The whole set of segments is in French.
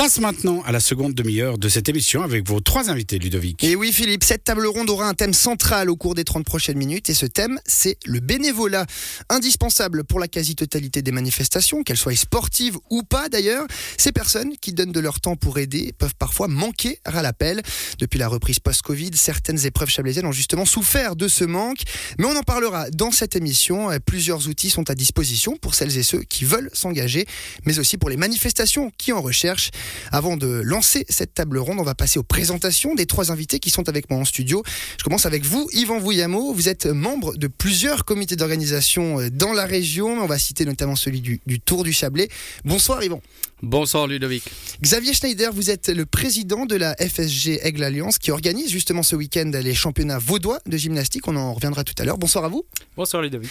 Place maintenant à la seconde demi-heure de cette émission avec vos trois invités, Ludovic. Et oui, Philippe, cette table ronde aura un thème central au cours des 30 prochaines minutes. Et ce thème, c'est le bénévolat. Indispensable pour la quasi-totalité des manifestations, qu'elles soient sportives ou pas d'ailleurs. Ces personnes qui donnent de leur temps pour aider peuvent parfois manquer à l'appel. Depuis la reprise post-Covid, certaines épreuves chablaisiennes ont justement souffert de ce manque. Mais on en parlera dans cette émission. Plusieurs outils sont à disposition pour celles et ceux qui veulent s'engager, mais aussi pour les manifestations qui en recherchent. Avant de lancer cette table ronde, on va passer aux présentations des trois invités qui sont avec moi en studio. Je commence avec vous, Yvan Vouillamo. Vous êtes membre de plusieurs comités d'organisation euh, dans la région. On va citer notamment celui du, Tour du Chablais. Bonsoir Yvan. Bonsoir Ludovic. Xavier Schneider, vous êtes le président de la FSG Aigle Alliance qui organise justement ce week-end les championnats vaudois de gymnastique. On en reviendra tout à l'heure. Bonsoir à vous. Bonsoir Ludovic.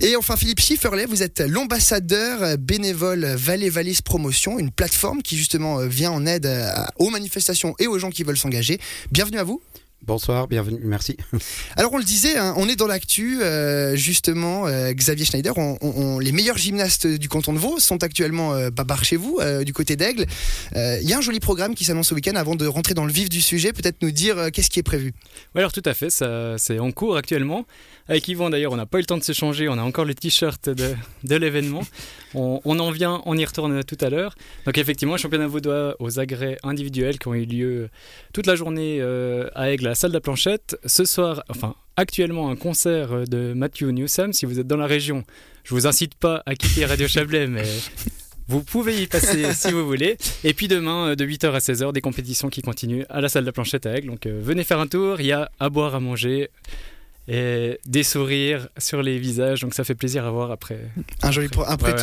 Et enfin Philippe Schifferlet, vous êtes l'ambassadeur bénévole Vallée Valise Promotion, une plateforme qui justement euh, vient en aide euh, aux manifestations et aux gens qui veulent s'engager. Bienvenue à vous. Bonsoir, bienvenue, merci. Alors on le disait, hein, on est dans l'actu, euh, justement, euh, Xavier Schneider, les meilleurs gymnastes du canton de Vaud sont actuellement euh, chez vous, euh, du côté d'Aigle. Il y a un joli programme qui s'annonce ce week-end avant de rentrer dans le vif du sujet, peut-être nous dire qu'est-ce qui est prévu? Oui, alors tout à fait, c'est en cours actuellement. Avec Yvan d'ailleurs, on n'a pas eu le temps de s'échanger, on a encore le t-shirt de, de l'événement. On, on, en vient, on y retourne tout à l'heure. Donc effectivement, championnat vaudois aux agrès individuels qui ont eu lieu toute la journée à Aigle la salle de la planchette. Ce soir, enfin actuellement un concert de Matthew Newsom. Si vous êtes dans la région, je vous incite pas à quitter Radio Chablais, mais vous pouvez y passer si vous voulez. Et puis demain, de 8h à 16h, des compétitions qui continuent à la salle de la planchette à Aigle. Donc euh, venez faire un tour, il y a à boire, à manger et des sourires sur les visages, donc ça fait plaisir à voir après. Un joli après,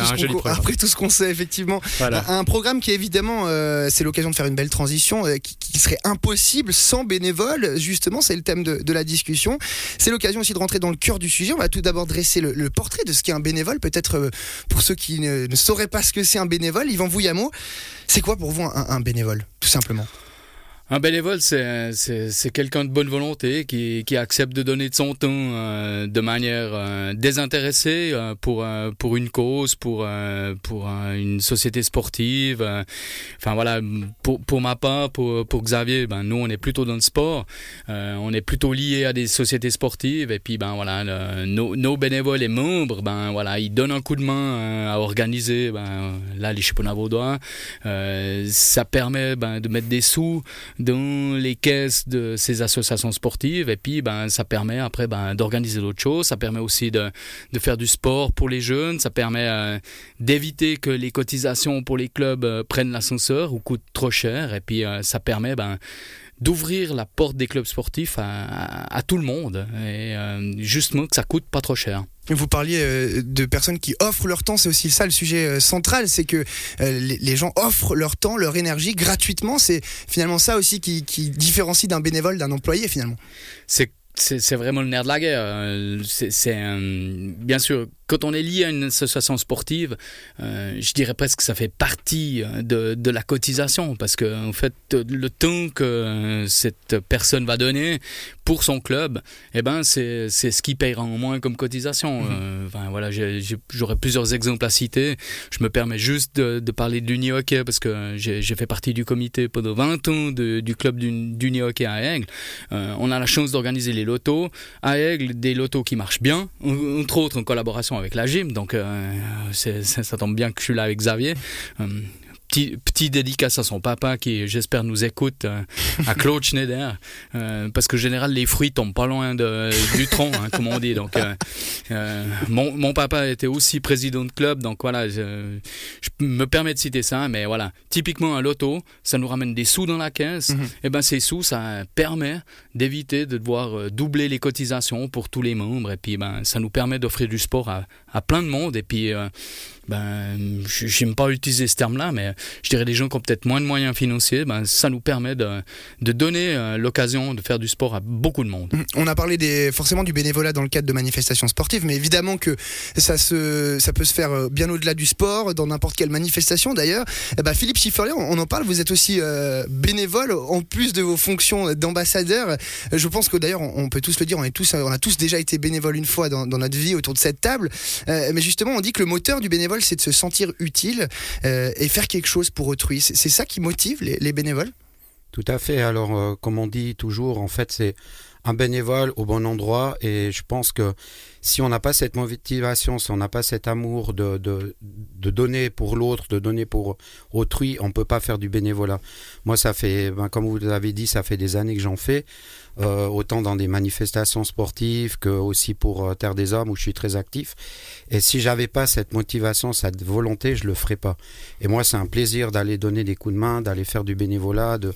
tout ce qu'on sait effectivement. Un, programme qui évidemment, euh, c'est l'occasion de faire une belle transition, euh, qui, serait impossible sans bénévoles. Justement, c'est le thème de, la discussion. C'est l'occasion aussi de rentrer dans le cœur du sujet. On va tout d'abord dresser le, portrait de ce qu'est un bénévole. Peut-être euh, pour ceux qui ne, sauraient pas ce que c'est un bénévole, Yvan Vouillamo, c'est quoi pour vous un bénévole, tout simplement? Un bénévole, c'est, c'est, quelqu'un de bonne volonté qui, qui accepte de donner de son temps euh, de manière euh, désintéressée euh, pour, pour une cause, pour, pour une société sportive. enfin voilà, pour, pour ma part, pour, pour Xavier, ben, nous on est plutôt dans le sport, on est plutôt lié à des sociétés sportives et puis ben voilà, nos, nos, bénévoles et membres, ben voilà, ils donnent un coup de main à organiser ben, là les championnats vaudois. ça permet ben, de mettre des sous dans les caisses de ces associations sportives. Et puis ben ça permet après ben, d'organiser d'autres choses. Ça permet aussi de, de, faire du sport pour les jeunes. Ça permet euh, d'éviter que les cotisations pour les clubs euh, prennent l'ascenseur ou coûtent trop cher. Et puis euh, ça permet ben d'ouvrir la porte des clubs sportifs à, à, tout le monde. Et justement que ça coûte pas trop cher. Vous parliez euh, de personnes qui offrent leur temps, c'est aussi ça le sujet euh, central, c'est que euh, les gens offrent leur temps, leur énergie gratuitement. C'est finalement ça aussi qui, différencie d'un bénévole, d'un employé finalement. C'est vraiment le nerf de la guerre. C'est bien sûr quand on est lié à une association sportive, je dirais presque que ça fait partie de, la cotisation parce que fait le temps que cette personne va donner pour son club, eh ben c'est c'est ce qui payera en moins comme cotisation. Mhm. Euh, enfin voilà, j'aurais plusieurs exemples à citer. Je me permets juste de, de parler de l'Uni Hockey parce que j'ai fait partie du comité pendant 20 ans de, du club d'Uni Hockey à Aigle. Euh, on a la chance d'organiser les lotos à Aigle, des lotos qui marchent bien, entre autres en collaboration avec la gym, donc euh, ça tombe bien que je suis là avec Xavier. Euh, petit, petit dédicace à son papa qui, j'espère, nous écoute, euh, à Claude Schneider, euh, parce que en général, les fruits tombent pas loin de, du tronc, hein, comme on dit. Donc, euh, mon, mon, papa était aussi président de club, donc voilà, je, je, me permets de citer ça, mais voilà, typiquement un loto, ça nous ramène des sous dans la caisse, mhm. et ben ces sous, ça permet d'éviter de devoir doubler les cotisations pour tous les membres, et puis ben ça nous permet d'offrir du sport à, à plein de monde, et puis ben, j'aime pas utiliser ce terme-là, mais je dirais des gens qui ont peut-être moins de moyens financiers, ben, ça nous permet de, de donner euh, l'occasion de faire du sport à beaucoup de monde. On a parlé des, forcément du bénévolat dans le cadre de manifestations sportives, mais évidemment que ça, se, ça peut se faire euh, bien au-delà du sport, dans n'importe quelle manifestation d'ailleurs. Eh ben, Philippe Schifferlier, on en parle, vous êtes aussi euh, bénévole en plus de vos fonctions d'ambassadeur. Je pense que d'ailleurs, on peut tous le dire, on, a tous déjà été bénévoles une fois dans, notre vie autour de cette table. Euh, mais justement, on dit que le moteur du bénévole, c'est de se sentir utile euh, et faire quelque chose pour autrui. C'est ça qui motive les, les bénévoles? Tout à fait. Alors, euh, comme on dit toujours, en fait, c'est un bénévole au bon endroit. Et je pense que si on n'a pas cette motivation, si on n'a pas cet amour de, de, donner pour l'autre, de donner pour autrui, on ne peut pas faire du bénévolat. Moi, ça fait, ben, comme vous l'avez dit, ça fait des années que j'en fais. Euh, autant dans des manifestations sportives que aussi pour euh, Terre des Hommes où je suis très actif. Et si j'avais pas cette motivation, cette volonté, je le ferais pas. Et moi, c'est un plaisir d'aller donner des coups de main, d'aller faire du bénévolat, de,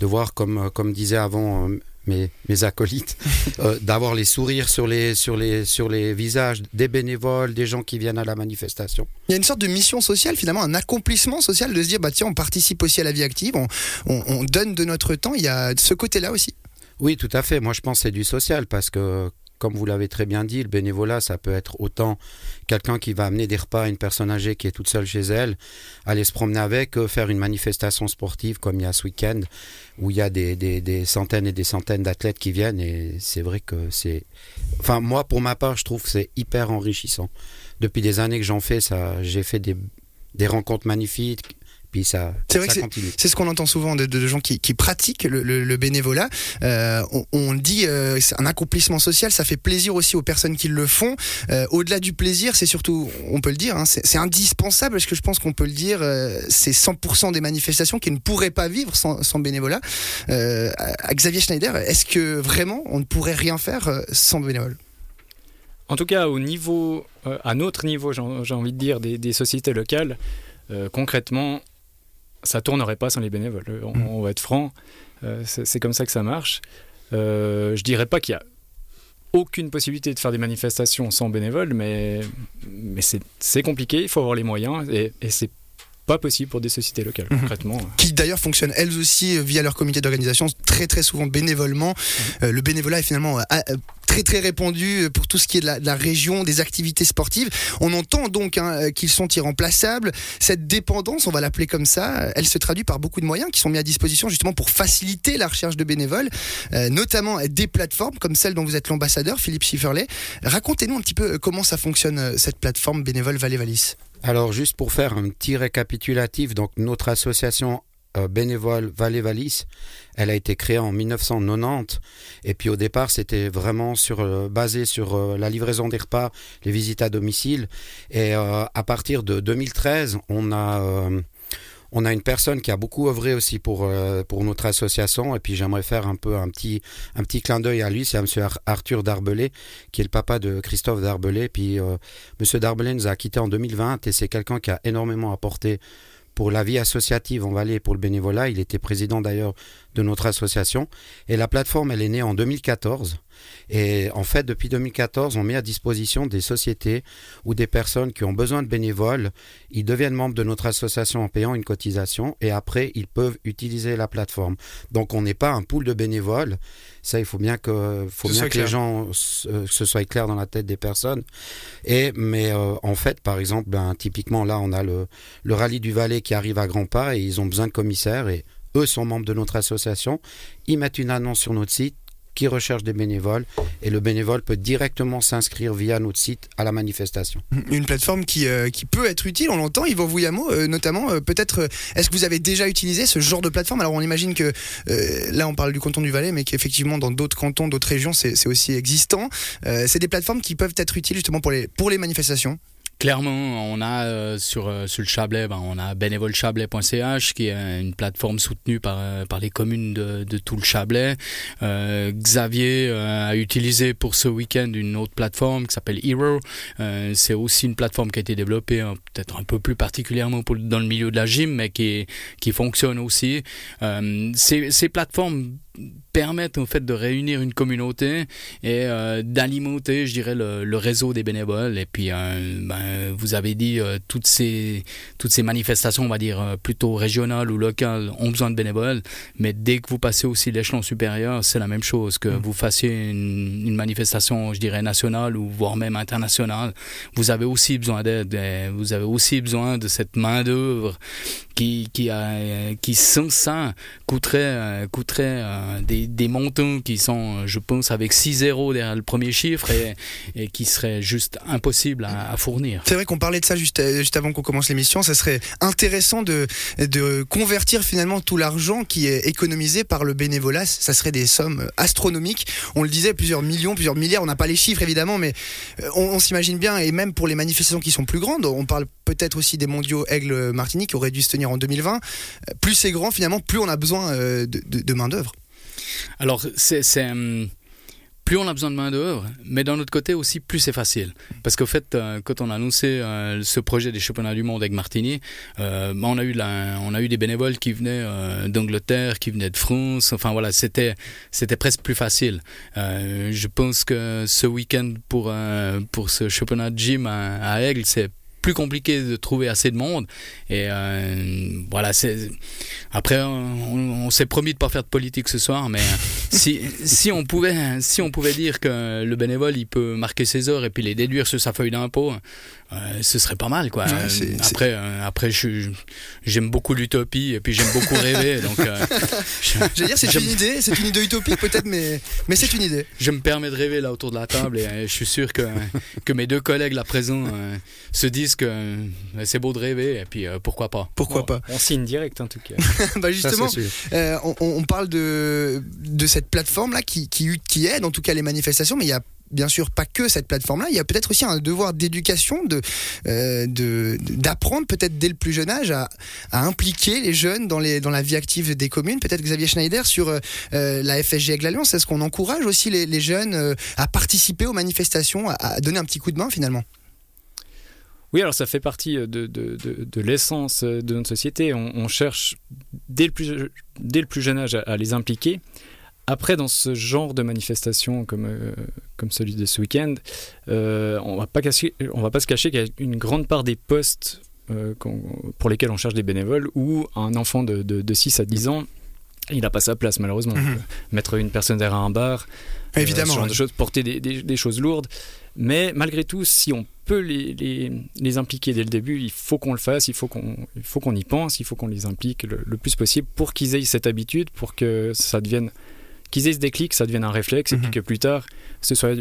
de voir comme euh, comme disait avant mes, mes acolytes, euh, d'avoir les sourires sur les, sur, les, sur les visages des bénévoles, des gens qui viennent à la manifestation. Il y a une sorte de mission sociale, finalement, un accomplissement social de se dire, bah tiens, on participe aussi à la vie active, on, on, on donne de notre temps. Il y a ce côté-là aussi. Oui, tout à fait. Moi, je pense que c'est du social parce que, comme vous l'avez très bien dit, le bénévolat, ça peut être autant quelqu'un qui va amener des repas à une personne âgée qui est toute seule chez elle, aller se promener avec, que faire une manifestation sportive comme il y a ce week-end, où il y a des, centaines et des centaines d'athlètes qui viennent. Et c'est vrai que c'est... Enfin, moi, pour ma part, je trouve que c'est hyper enrichissant. Depuis des années que j'en fais, ça, j'ai fait des rencontres magnifiques, puis ça, C'est vrai ça que continue. C'est ce qu'on entend souvent de, de gens qui, qui pratiquent le, le- le bénévolat. Euh, on, on dit euh, c'est un accomplissement social, ça fait plaisir aussi aux personnes qui le font. Euh, Au-delà du plaisir, c'est surtout, on peut le dire, hein, c'est c'est indispensable parce que je pense qu'on peut le dire, euh, c'est 100% des manifestations qui ne pourraient pas vivre sans, sans bénévolat. Euh, à Xavier Schneider, est-ce que vraiment on ne pourrait rien faire sans bénévoles En tout cas, au niveau, euh, à notre niveau, j'ai j'ai envie de dire, des, des sociétés locales, euh, concrètement, ça tournerait pas sans les bénévoles. Euh, On, Mhm. on va être franc, euh, c'est comme ça que ça marche. Euh, je dirais pas qu'il y a aucune possibilité de faire des manifestations sans bénévoles, mais, mais c'est c'est compliqué, il faut avoir les moyens, et, et c'est pas possible pour des sociétés locales, Mhm. concrètement. qui d'ailleurs fonctionnent elles aussi euh, via leur comité d'organisation, très très souvent bénévolement. Euh, le bénévolat est finalement euh, très très répandu pour tout ce qui est de la, de la région, des activités sportives. On entend donc hein, qu'ils sont irremplaçables. Cette dépendance, on va l'appeler comme ça, elle se traduit par beaucoup de moyens qui sont mis à disposition justement pour faciliter la recherche de bénévoles, euh, notamment des plateformes comme celle dont vous êtes l'ambassadeur, Philippe Schifferlet. Racontez-nous un petit peu comment ça fonctionne cette plateforme bénévole Valais-Valis. Alors, juste pour faire un petit récapitulatif, donc notre association euh, bénévole Valais Valis, elle a été créée en 1990 et puis au départ c'était vraiment sur euh, basé sur euh, la livraison des repas, les visites à domicile. Et euh, à partir de 2013 on a on a une personne qui a beaucoup œuvré aussi pour euh, pour notre association et puis j'aimerais faire un peu un petit un petit clin d'œil à lui, c'est à Ar- Arthur Darbelé qui est le papa de Christophe Darbelé puis euh, Monsieur Darbelé nous a quittés en 2020 et c'est quelqu'un qui a énormément apporté pour la vie associative en Valais et pour le bénévolat. Il était président d'ailleurs de notre association. Et la plateforme, elle est née en 2014. Et en fait, depuis 2014, on met à disposition des sociétés ou des personnes qui ont besoin de bénévoles. Ils deviennent membres de notre association en payant une cotisation et après, ils peuvent utiliser la plateforme. Donc, on n'est pas un pool de bénévoles. Ça, il faut bien que, faut Ce bien les clair. gens, euh, que ce soit clair dans la tête des personnes. Et, mais euh, en fait, par exemple, ben, typiquement là, on a le, le rallye du Valais qui arrive à grands pas et ils ont besoin de commissaires et eux sont membres de notre association. Ils mettent une annonce sur notre site qui recherche des bénévoles et le bénévole peut directement s'inscrire via notre site à la manifestation. Une plateforme qui, euh, qui peut être utile, on l'entend, Yvan Vouillamo, euh, notamment, euh, peut-être, euh, est-ce que vous avez déjà utilisé ce genre de plateforme? Alors on imagine que, là on parle du canton du Valais, mais qu'effectivement dans d'autres cantons, d'autres régions, c'est aussi existant. C'est des plateformes qui peuvent être utiles justement pour les, pour les manifestations? Clairement, on a euh, sur, euh, sur le Chablais, ben, on a bénévolechablais.ch qui est une plateforme soutenue par, euh, par les communes de, de tout le Chablais. Xavier a utilisé pour ce week-end une autre plateforme qui s'appelle Hero. C'est aussi une plateforme qui a été développée hein, peut-être un peu plus particulièrement dans le milieu de la gym, mais qui, qui fonctionne aussi. Ces, ces plateformes permettent en fait de réunir une communauté et euh, d'alimenter, je dirais, le, le réseau des bénévoles. Et puis, euh, ben, vous avez dit, euh, toutes ces toutes ces manifestations, on va dire plutôt régionales ou locales, ont besoin de bénévoles. Mais dès que vous passez aussi l'échelon supérieur, c'est la même chose que Mm. vous fassiez une, une manifestation, je dirais nationale ou voire même internationale. Vous avez aussi besoin d'aide. Vous avez aussi besoin de cette main d'œuvre qui qui a qui sans ça coûterait coûterait des, montants qui sont, je pense, avec 6 zéros derrière le premier chiffre et, qui seraient juste impossibles à, fournir. C'est vrai qu'on parlait de ça juste, juste avant qu'on commence l'émission. Ça serait intéressant de, convertir finalement tout l'argent qui est économisé par le bénévolat. Ça serait des sommes astronomiques. On le disait, plusieurs millions, plusieurs milliards. On n'a pas les chiffres évidemment, mais on, on s'imagine bien. Et même pour les manifestations qui sont plus grandes, on parle peut-être aussi des mondiaux Aigle Martinique qui auraient dû se tenir en 2020. Plus c'est grand, finalement, plus on a besoin de, de, de main-d'œuvre. Alors, c'est. Plus on a besoin de main-d'œuvre, mais d'un autre côté aussi, plus c'est facile. Parce qu'au fait, euh, quand on a annoncé euh, ce projet des championnats du monde avec Martini, euh, on, a eu des bénévoles qui venaient d'Angleterre, qui venaient de France. Enfin voilà, c'était c'était presque plus facile. je pense que ce week-end pour, pour ce championnat de gym à Aigle, c'est plus compliqué de trouver assez de monde. Et euh, voilà, c'est. Après, on, on s'est promis de pas faire de politique ce soir, mais si, si, on pouvait, si on pouvait dire que le bénévole il peut marquer ses heures et puis les déduire sur sa feuille d'impôt, euh, ce serait pas mal, quoi. Ouais, après, euh, après, je- j'aime beaucoup l'utopie et puis j'aime beaucoup rêver, donc euh, je, dire, c'est une idée, c'est une idée utopique peut-être, mais, mais c'est une idée. je me permets de rêver là autour de la table et euh, je suis sûr que, que mes deux collègues là présents euh, se disent que euh, c'est beau de rêver et puis euh, pourquoi pas. Pourquoi Bon, pas On signe direct en tout cas. Bah justement, euh, on, on parle de, de cette plateforme-là qui, qui, aide en tout cas les manifestations, mais il y a bien sûr pas que cette plateforme-là, il y a peut-être aussi un devoir d'éducation, de, euh, d'apprendre peut-être dès le plus jeune âge à, impliquer les jeunes dans, la vie active des communes. Peut-être Xavier Schneider sur euh, euh, la FSG Aigle Alliance, est-ce qu'on encourage aussi les, jeunes à participer aux manifestations, à, donner un petit coup de main finalement? Oui, alors ça fait partie de, l'essence de notre société. On, cherche dès le, plus, dès le plus jeune âge à les impliquer. Après, dans ce genre de manifestation comme, euh, comme celui de ce week-end, euh, on on va pas se cacher qu'il y a une grande part des postes euh, pour lesquels on cherche des bénévoles où un enfant de, de, de 6 à 10 ans, il n'a pas sa place malheureusement. Mhm. Mettre une personne derrière un bar, Évidemment. ce genre de choses, porter des, des- des choses lourdes. Mais malgré tout, si on peut les, les- les impliquer dès le début, il faut qu'on le fasse, il faut qu'on qu'on y pense, il faut qu'on les implique le, le plus possible pour qu'ils aient cette habitude, pour que ça devienne, qu'ils aient ce déclic, ça devienne un réflexe, et Mhm. puis que plus tard, ce soit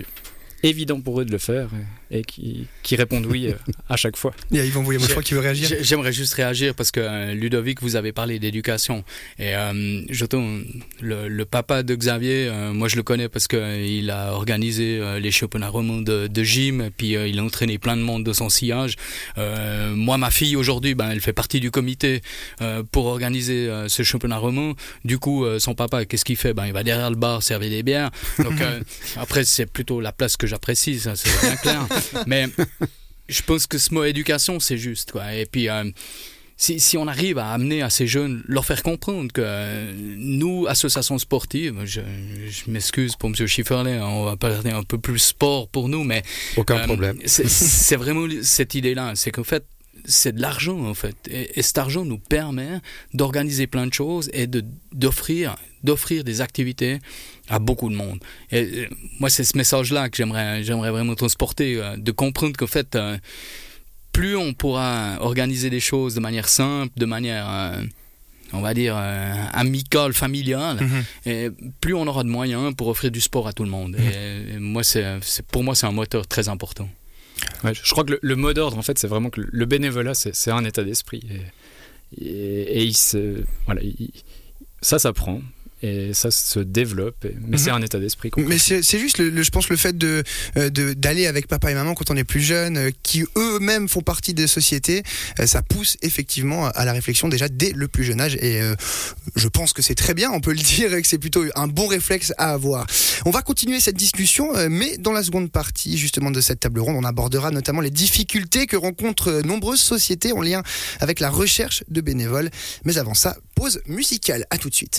évident pour eux de le faire et, et qu'ils qu'ils répondent oui euh, à chaque fois. Il y a Yvan Bouillet-Moeffroy qui veut réagir. J'ai- J'aimerais juste réagir parce que euh, Ludovic, vous avez parlé d'éducation. Et euh, j'entends le, le papa de Xavier, euh, moi je le connais parce qu'il a organisé euh, les championnats romans de, de gym, et puis euh, il a entraîné plein de monde de son sillage. Euh, moi, ma fille aujourd'hui, ben, elle fait partie du comité euh, pour organiser euh, ce championnat roman. Du coup, euh, son papa, qu'est-ce qu'il fait? Ben, Il va derrière le bar servir des bières. Donc euh, après, c'est plutôt la place que j'apprécie, ça c'est bien clair. Mais je pense que ce mot éducation, c'est juste. Quoi. Et puis, euh, si, si on arrive à amener à ces jeunes, leur faire comprendre que euh, nous, associations sportives, je, je m'excuse pour M. Schifferlet, hein, on va parler un peu plus sport pour nous, mais Aucun euh, problème. c'est- C'est vraiment cette idée-là. C'est qu'en fait, c'est de l'argent, en fait. Et, et cet argent nous permet d'organiser plein de choses et de- d'offrir d'offrir des activités à beaucoup de monde. Et moi, c'est ce message-là que j'aimerais j'aimerais vraiment transporter, euh, de comprendre qu'en fait, euh, plus on pourra organiser des choses de manière simple, de manière... euh, on va dire euh, amicale, familiale, Mhm. et plus on aura de moyens pour offrir du sport à tout le monde. Et, et moi, c'est- pour moi, c'est un moteur très important. Je crois que le, mot d'ordre, en fait, c'est vraiment que le- bénévolat, c'est un état d'esprit. Et, et- ça s'apprend et ça se développe. mais Mhm. c'est un état d'esprit. Mais c'est juste, le, le- je pense, le fait de euh, de- d'aller avec papa et maman quand on est plus jeune, euh, qui eux-mêmes font partie des sociétés, euh, ça pousse effectivement à la réflexion déjà dès le plus jeune âge. Et euh, je pense que c'est très bien, on peut le dire, et que c'est plutôt un bon réflexe à avoir. On va continuer cette discussion, mais dans la seconde partie justement de cette table ronde, on abordera notamment les difficultés que rencontrent nombreuses sociétés en lien avec la recherche de bénévoles. Mais avant ça, pause musicale. À tout de suite.